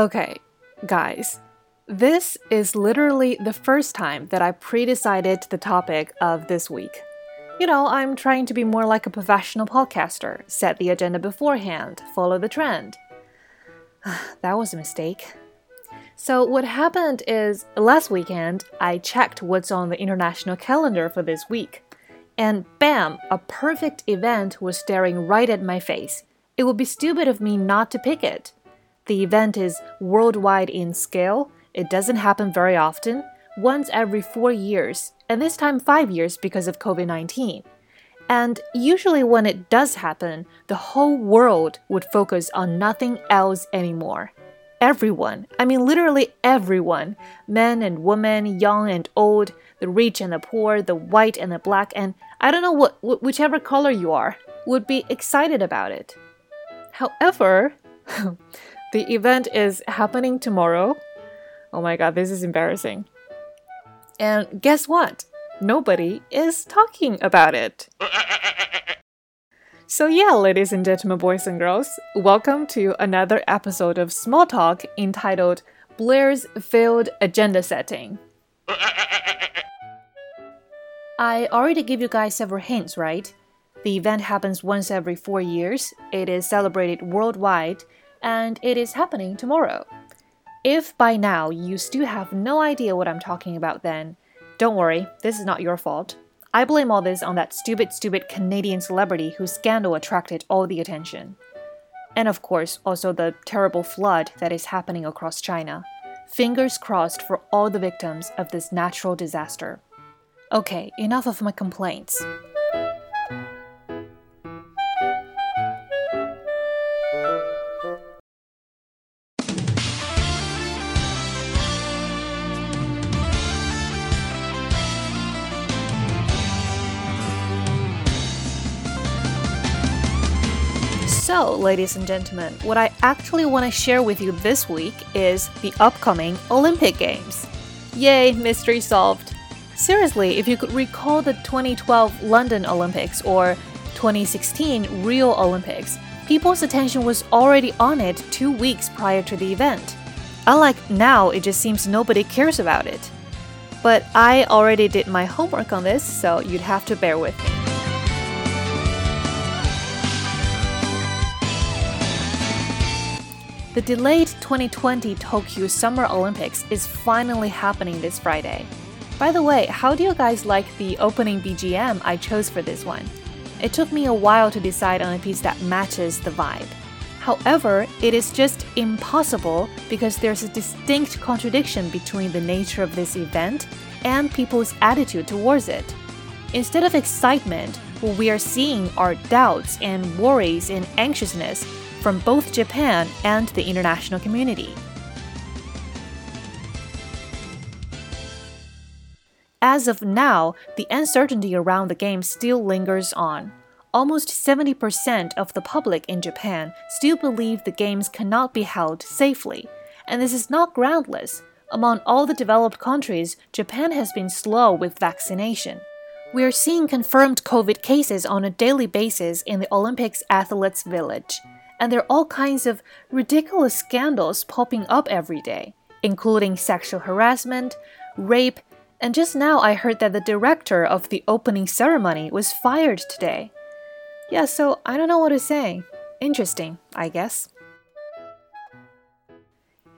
Okay, guys, this is literally the first time that I pre decided the topic of this week. You know, I'm trying to be more like a professional podcaster, set the agenda beforehand, follow the trend. that was a mistake. So, what happened is last weekend, I checked what's on the international calendar for this week. And bam, a perfect event was staring right at my face. It would be stupid of me not to pick it. The event is worldwide in scale, it doesn't happen very often, once every four years, and this time five years because of COVID 19. And usually, when it does happen, the whole world would focus on nothing else anymore. Everyone, I mean literally everyone, men and women, young and old, the rich and the poor, the white and the black, and I don't know what, whichever color you are, would be excited about it. However, The event is happening tomorrow. Oh my god, this is embarrassing. And guess what? Nobody is talking about it. So, yeah, ladies and gentlemen, boys and girls, welcome to another episode of Small Talk entitled Blair's Failed Agenda Setting. I already gave you guys several hints, right? The event happens once every four years, it is celebrated worldwide, and it is happening tomorrow. If by now you still have no idea what I'm talking about, then don't worry, this is not your fault. I blame all this on that stupid, stupid Canadian celebrity whose scandal attracted all the attention. And of course, also the terrible flood that is happening across China. Fingers crossed for all the victims of this natural disaster. Okay, enough of my complaints. So, ladies and gentlemen, what I actually want to share with you this week is the upcoming Olympic Games. Yay, mystery solved. Seriously, if you could recall the 2012 London Olympics or 2016 Rio Olympics, people's attention was already on it two weeks prior to the event. Unlike now, it just seems nobody cares about it. But I already did my homework on this, so you'd have to bear with me. The delayed 2020 Tokyo Summer Olympics is finally happening this Friday. By the way, how do you guys like the opening BGM I chose for this one? It took me a while to decide on a piece that matches the vibe. However, it is just impossible because there's a distinct contradiction between the nature of this event and people's attitude towards it. Instead of excitement, what we are seeing are doubts and worries and anxiousness from both Japan and the international community. As of now, the uncertainty around the game still lingers on. Almost 70% of the public in Japan still believe the games cannot be held safely, and this is not groundless. Among all the developed countries, Japan has been slow with vaccination. We are seeing confirmed COVID cases on a daily basis in the Olympics athletes' village and there are all kinds of ridiculous scandals popping up every day, including sexual harassment, rape, and just now I heard that the director of the opening ceremony was fired today. Yeah, so I don't know what to say. Interesting, I guess.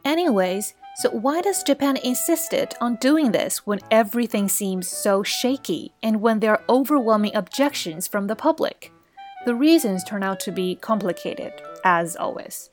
Anyways, so why does Japan insisted on doing this when everything seems so shaky and when there are overwhelming objections from the public? The reasons turn out to be complicated, as always.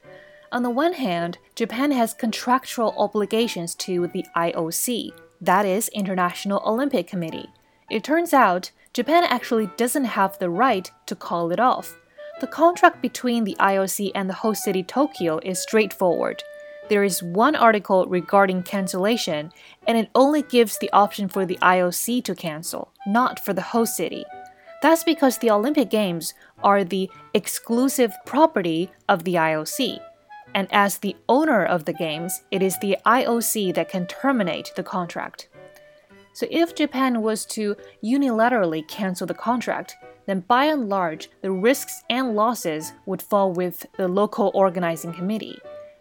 On the one hand, Japan has contractual obligations to the IOC, that is, International Olympic Committee. It turns out, Japan actually doesn't have the right to call it off. The contract between the IOC and the host city Tokyo is straightforward. There is one article regarding cancellation, and it only gives the option for the IOC to cancel, not for the host city. That's because the Olympic Games are the exclusive property of the IOC. And as the owner of the Games, it is the IOC that can terminate the contract. So if Japan was to unilaterally cancel the contract, then by and large, the risks and losses would fall with the local organizing committee.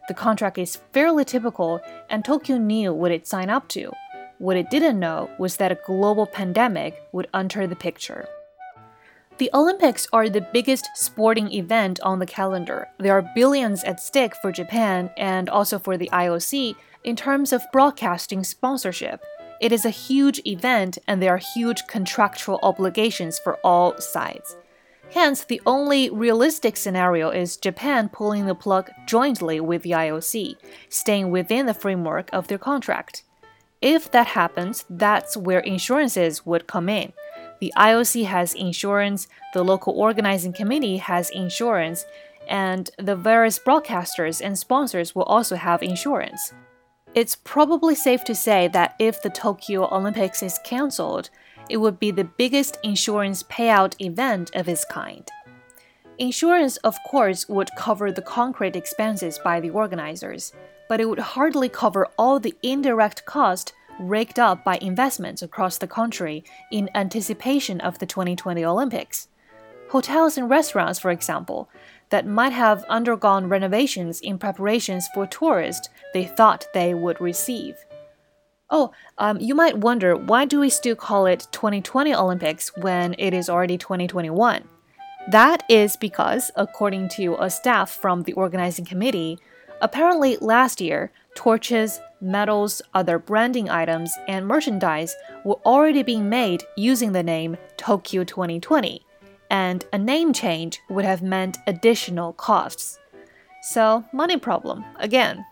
the contract is fairly typical, and Tokyo knew what it signed up to. What it didn't know was that a global pandemic would enter the picture. The Olympics are the biggest sporting event on the calendar. There are billions at stake for Japan and also for the IOC in terms of broadcasting sponsorship. It is a huge event and there are huge contractual obligations for all sides. Hence, the only realistic scenario is Japan pulling the plug jointly with the IOC, staying within the framework of their contract. If that happens, that's where insurances would come in. The IOC has insurance, the local organizing committee has insurance, and the various broadcasters and sponsors will also have insurance. It's probably safe to say that if the Tokyo Olympics is cancelled, it would be the biggest insurance payout event of its kind. Insurance, of course, would cover the concrete expenses by the organizers, but it would hardly cover all the indirect cost raked up by investments across the country in anticipation of the 2020 Olympics. Hotels and restaurants, for example, that might have undergone renovations in preparations for tourists they thought they would receive. Oh, um, you might wonder why do we still call it 2020 Olympics when it is already 2021? That is because, according to a staff from the organizing committee, apparently last year, torches, medals, other branding items, and merchandise were already being made using the name Tokyo 2020, and a name change would have meant additional costs. So, money problem again.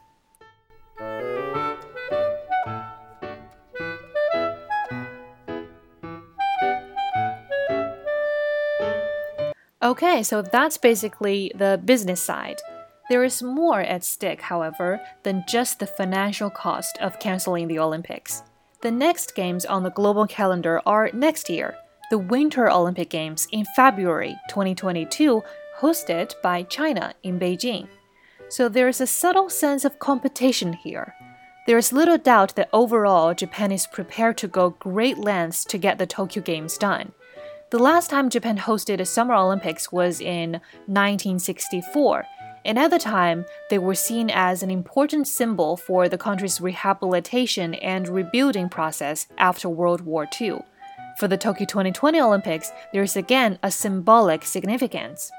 Okay, so that's basically the business side. There is more at stake, however, than just the financial cost of canceling the Olympics. The next games on the global calendar are next year, the Winter Olympic Games in February 2022, hosted by China in Beijing. So there is a subtle sense of competition here. There is little doubt that overall Japan is prepared to go great lengths to get the Tokyo Games done. The last time Japan hosted a Summer Olympics was in 1964, and at the time, they were seen as an important symbol for the country's rehabilitation and rebuilding process after World War II. For the Tokyo 2020 Olympics, there is again a symbolic significance.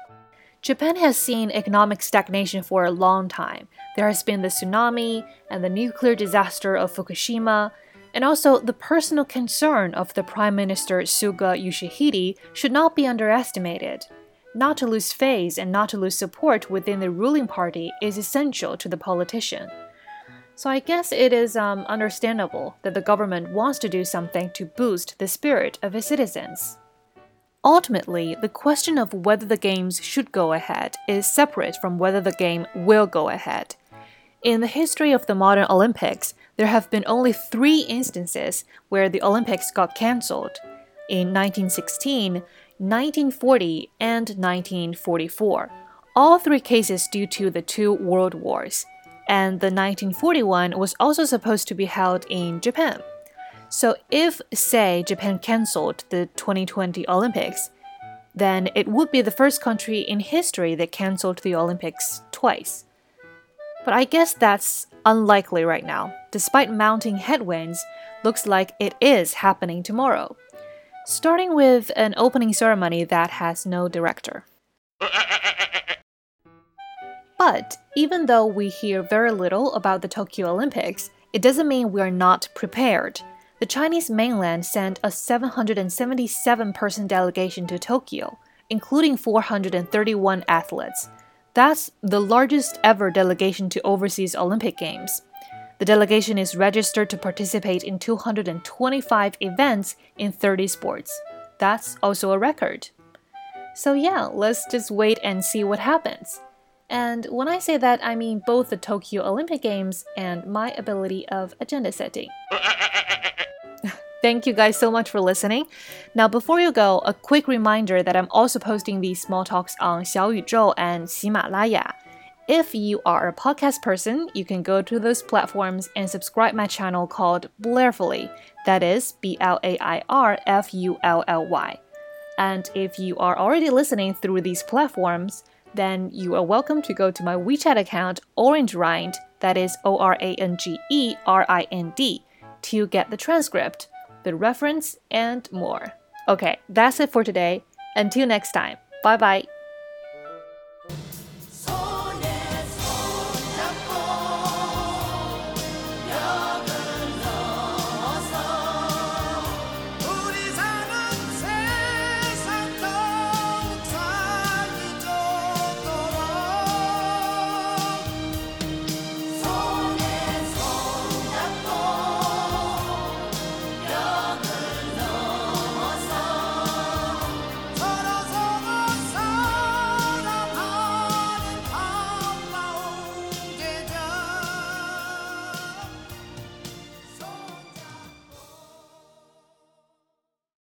Japan has seen economic stagnation for a long time. There has been the tsunami and the nuclear disaster of Fukushima, and also, the personal concern of the Prime Minister Suga Yoshihide should not be underestimated. Not to lose face and not to lose support within the ruling party is essential to the politician. So I guess it is um, understandable that the government wants to do something to boost the spirit of its citizens. Ultimately, the question of whether the games should go ahead is separate from whether the game will go ahead. In the history of the modern Olympics, there have been only three instances where the Olympics got cancelled in 1916, 1940, and 1944. All three cases due to the two world wars. And the 1941 was also supposed to be held in Japan. So, if, say, Japan cancelled the 2020 Olympics, then it would be the first country in history that cancelled the Olympics twice. But I guess that's unlikely right now. Despite mounting headwinds, looks like it is happening tomorrow. Starting with an opening ceremony that has no director. But even though we hear very little about the Tokyo Olympics, it doesn't mean we're not prepared. The Chinese mainland sent a 777 person delegation to Tokyo, including 431 athletes. That's the largest ever delegation to overseas Olympic Games. The delegation is registered to participate in 225 events in 30 sports. That's also a record. So, yeah, let's just wait and see what happens. And when I say that, I mean both the Tokyo Olympic Games and my ability of agenda setting. Thank you guys so much for listening. Now, before you go, a quick reminder that I'm also posting these small talks on Xiaoyuzhou and Ximalaya. If you are a podcast person, you can go to those platforms and subscribe my channel called Blairfully. That is B L A I R F U L L Y. And if you are already listening through these platforms, then you are welcome to go to my WeChat account, Orange Rind, that is O R A N G E R I N D, to get the transcript, the reference, and more. Okay, that's it for today. Until next time, bye bye.